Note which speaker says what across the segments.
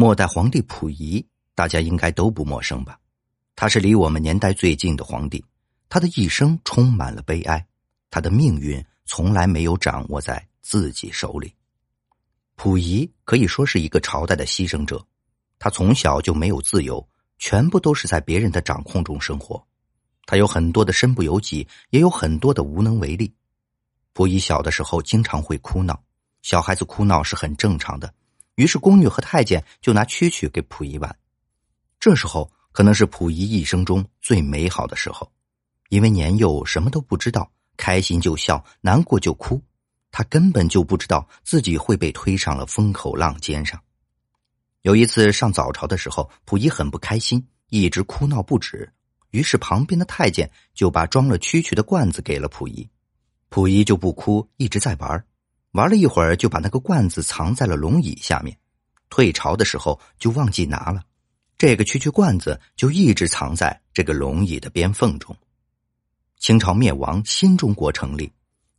Speaker 1: 末代皇帝溥仪，大家应该都不陌生吧？他是离我们年代最近的皇帝，他的一生充满了悲哀，他的命运从来没有掌握在自己手里。溥仪可以说是一个朝代的牺牲者，他从小就没有自由，全部都是在别人的掌控中生活。他有很多的身不由己，也有很多的无能为力。溥仪小的时候经常会哭闹，小孩子哭闹是很正常的。于是宫女和太监就拿蛐蛐给溥仪玩，这时候可能是溥仪一生中最美好的时候，因为年幼什么都不知道，开心就笑，难过就哭，他根本就不知道自己会被推上了风口浪尖上。有一次上早朝的时候，溥仪很不开心，一直哭闹不止，于是旁边的太监就把装了蛐蛐的罐子给了溥仪，溥仪就不哭，一直在玩。玩了一会儿，就把那个罐子藏在了龙椅下面。退朝的时候就忘记拿了，这个蛐蛐罐子就一直藏在这个龙椅的边缝中。清朝灭亡，新中国成立，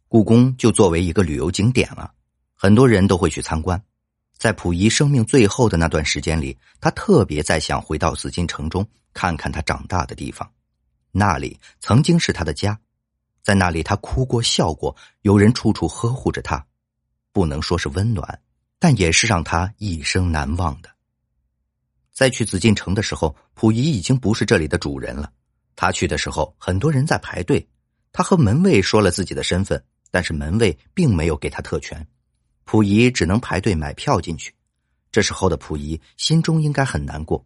Speaker 1: 故宫就作为一个旅游景点了，很多人都会去参观。在溥仪生命最后的那段时间里，他特别在想回到紫禁城中看看他长大的地方，那里曾经是他的家，在那里他哭过笑过，有人处处呵护着他。不能说是温暖，但也是让他一生难忘的。在去紫禁城的时候，溥仪已经不是这里的主人了。他去的时候，很多人在排队。他和门卫说了自己的身份，但是门卫并没有给他特权。溥仪只能排队买票进去。这时候的溥仪心中应该很难过。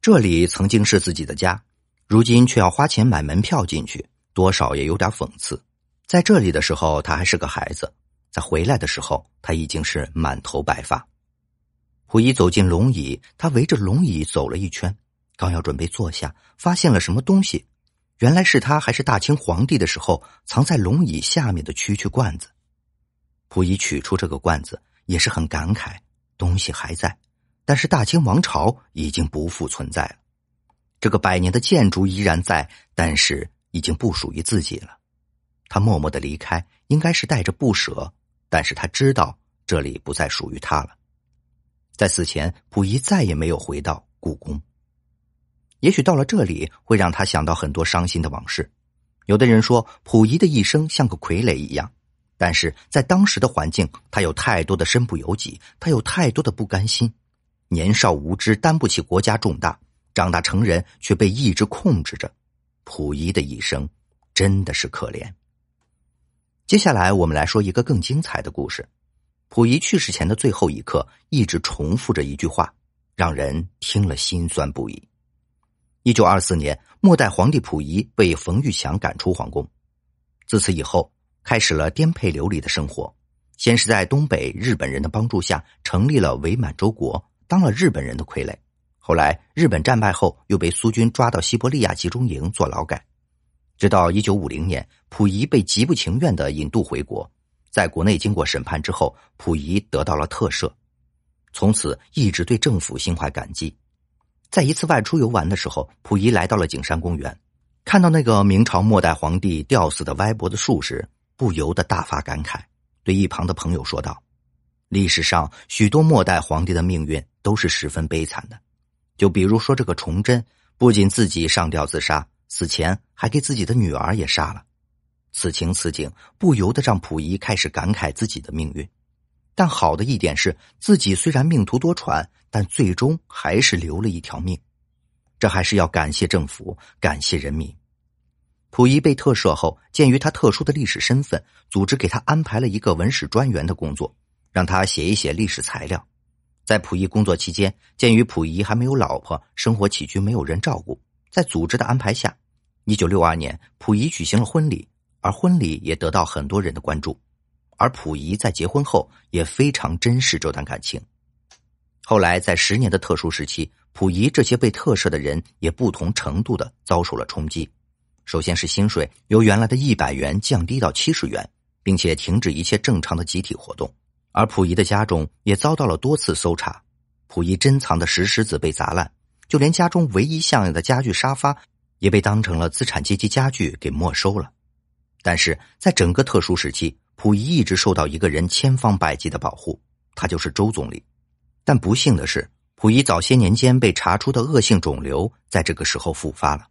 Speaker 1: 这里曾经是自己的家，如今却要花钱买门票进去，多少也有点讽刺。在这里的时候，他还是个孩子。在回来的时候，他已经是满头白发。溥仪走进龙椅，他围着龙椅走了一圈，刚要准备坐下，发现了什么东西，原来是他还是大清皇帝的时候藏在龙椅下面的蛐蛐罐子。溥仪取出这个罐子，也是很感慨，东西还在，但是大清王朝已经不复存在了。这个百年的建筑依然在，但是已经不属于自己了。他默默的离开，应该是带着不舍。但是他知道这里不再属于他了，在死前，溥仪再也没有回到故宫。也许到了这里，会让他想到很多伤心的往事。有的人说，溥仪的一生像个傀儡一样，但是在当时的环境，他有太多的身不由己，他有太多的不甘心。年少无知，担不起国家重大；长大成人，却被意志控制着。溥仪的一生真的是可怜。接下来，我们来说一个更精彩的故事。溥仪去世前的最后一刻，一直重复着一句话，让人听了心酸不已。一九二四年，末代皇帝溥仪被冯玉祥赶出皇宫，自此以后，开始了颠沛流离的生活。先是在东北日本人的帮助下，成立了伪满洲国，当了日本人的傀儡。后来，日本战败后，又被苏军抓到西伯利亚集中营做劳改。直到一九五零年，溥仪被极不情愿的引渡回国，在国内经过审判之后，溥仪得到了特赦，从此一直对政府心怀感激。在一次外出游玩的时候，溥仪来到了景山公园，看到那个明朝末代皇帝吊死的歪脖子树时，不由得大发感慨，对一旁的朋友说道：“历史上许多末代皇帝的命运都是十分悲惨的，就比如说这个崇祯，不仅自己上吊自杀。”死前还给自己的女儿也杀了，此情此景不由得让溥仪开始感慨自己的命运。但好的一点是，自己虽然命途多舛，但最终还是留了一条命。这还是要感谢政府，感谢人民。溥仪被特赦后，鉴于他特殊的历史身份，组织给他安排了一个文史专员的工作，让他写一写历史材料。在溥仪工作期间，鉴于溥仪还没有老婆，生活起居没有人照顾，在组织的安排下。一九六二年，溥仪举行了婚礼，而婚礼也得到很多人的关注。而溥仪在结婚后也非常珍视这段感情。后来，在十年的特殊时期，溥仪这些被特赦的人也不同程度的遭受了冲击。首先是薪水由原来的一百元降低到七十元，并且停止一切正常的集体活动。而溥仪的家中也遭到了多次搜查，溥仪珍藏的石狮子被砸烂，就连家中唯一像样的家具沙发。也被当成了资产阶级家具给没收了，但是在整个特殊时期，溥仪一直受到一个人千方百计的保护，他就是周总理。但不幸的是，溥仪早些年间被查出的恶性肿瘤，在这个时候复发了。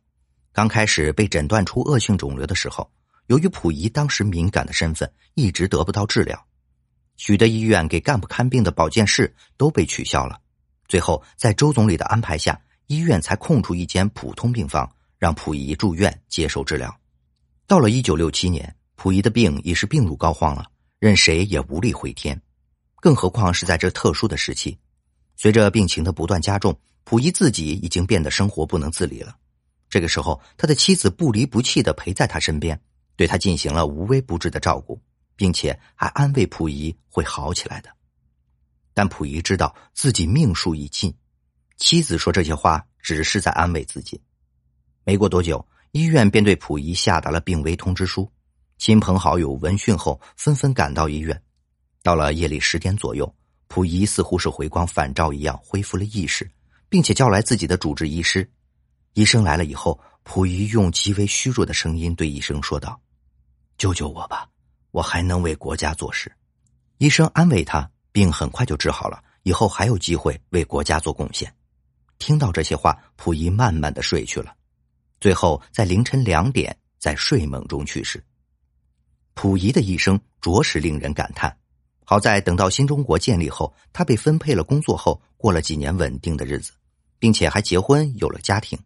Speaker 1: 刚开始被诊断出恶性肿瘤的时候，由于溥仪当时敏感的身份，一直得不到治疗，许多医院给干部看病的保健室都被取消了。最后，在周总理的安排下，医院才空出一间普通病房，让溥仪住院接受治疗。到了一九六七年，溥仪的病已是病入膏肓了，任谁也无力回天，更何况是在这特殊的时期。随着病情的不断加重，溥仪自己已经变得生活不能自理了。这个时候，他的妻子不离不弃的陪在他身边，对他进行了无微不至的照顾，并且还安慰溥仪会好起来的。但溥仪知道自己命数已尽，妻子说这些话只是在安慰自己。没过多久，医院便对溥仪下达了病危通知书，亲朋好友闻讯后纷纷赶到医院。到了夜里十点左右。溥仪似乎是回光返照一样恢复了意识，并且叫来自己的主治医师。医生来了以后，溥仪用极为虚弱的声音对医生说道：“救救我吧，我还能为国家做事。”医生安慰他，病很快就治好了，以后还有机会为国家做贡献。听到这些话，溥仪慢慢的睡去了，最后在凌晨两点在睡梦中去世。溥仪的一生着实令人感叹。好在等到新中国建立后，他被分配了工作后，过了几年稳定的日子，并且还结婚有了家庭。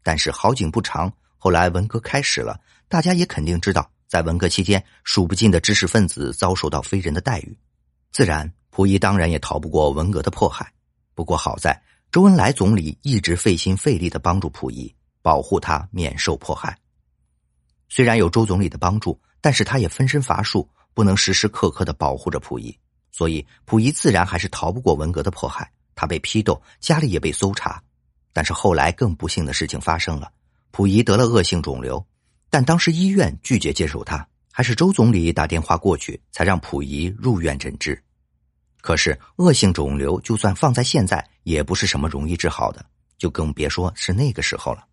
Speaker 1: 但是好景不长，后来文革开始了，大家也肯定知道，在文革期间，数不尽的知识分子遭受到非人的待遇，自然溥仪当然也逃不过文革的迫害。不过好在周恩来总理一直费心费力的帮助溥仪，保护他免受迫害。虽然有周总理的帮助，但是他也分身乏术。不能时时刻刻的保护着溥仪，所以溥仪自然还是逃不过文革的迫害。他被批斗，家里也被搜查。但是后来更不幸的事情发生了，溥仪得了恶性肿瘤，但当时医院拒绝接受他，还是周总理打电话过去，才让溥仪入院诊治。可是恶性肿瘤就算放在现在，也不是什么容易治好的，就更别说是那个时候了。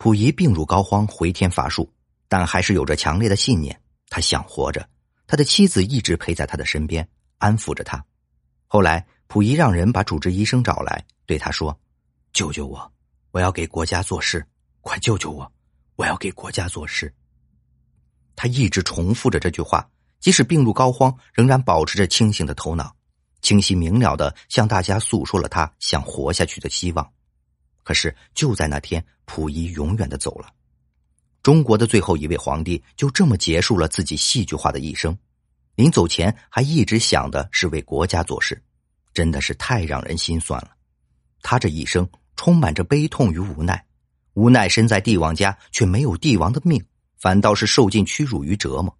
Speaker 1: 溥仪病入膏肓，回天乏术，但还是有着强烈的信念，他想活着。他的妻子一直陪在他的身边，安抚着他。后来，溥仪让人把主治医生找来，对他说：“救救我！我要给国家做事，快救救我！我要给国家做事。”他一直重复着这句话，即使病入膏肓，仍然保持着清醒的头脑，清晰明了的向大家诉说了他想活下去的希望。可是，就在那天，溥仪永远的走了。中国的最后一位皇帝就这么结束了自己戏剧化的一生，临走前还一直想的是为国家做事，真的是太让人心酸了。他这一生充满着悲痛与无奈，无奈身在帝王家却没有帝王的命，反倒是受尽屈辱与折磨。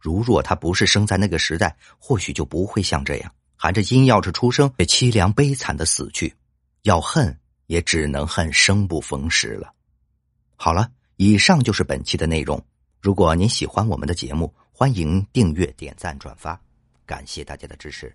Speaker 1: 如若他不是生在那个时代，或许就不会像这样含着金钥匙出生，却凄凉悲惨的死去。要恨，也只能恨生不逢时了。好了。以上就是本期的内容。如果您喜欢我们的节目，欢迎订阅、点赞、转发，感谢大家的支持。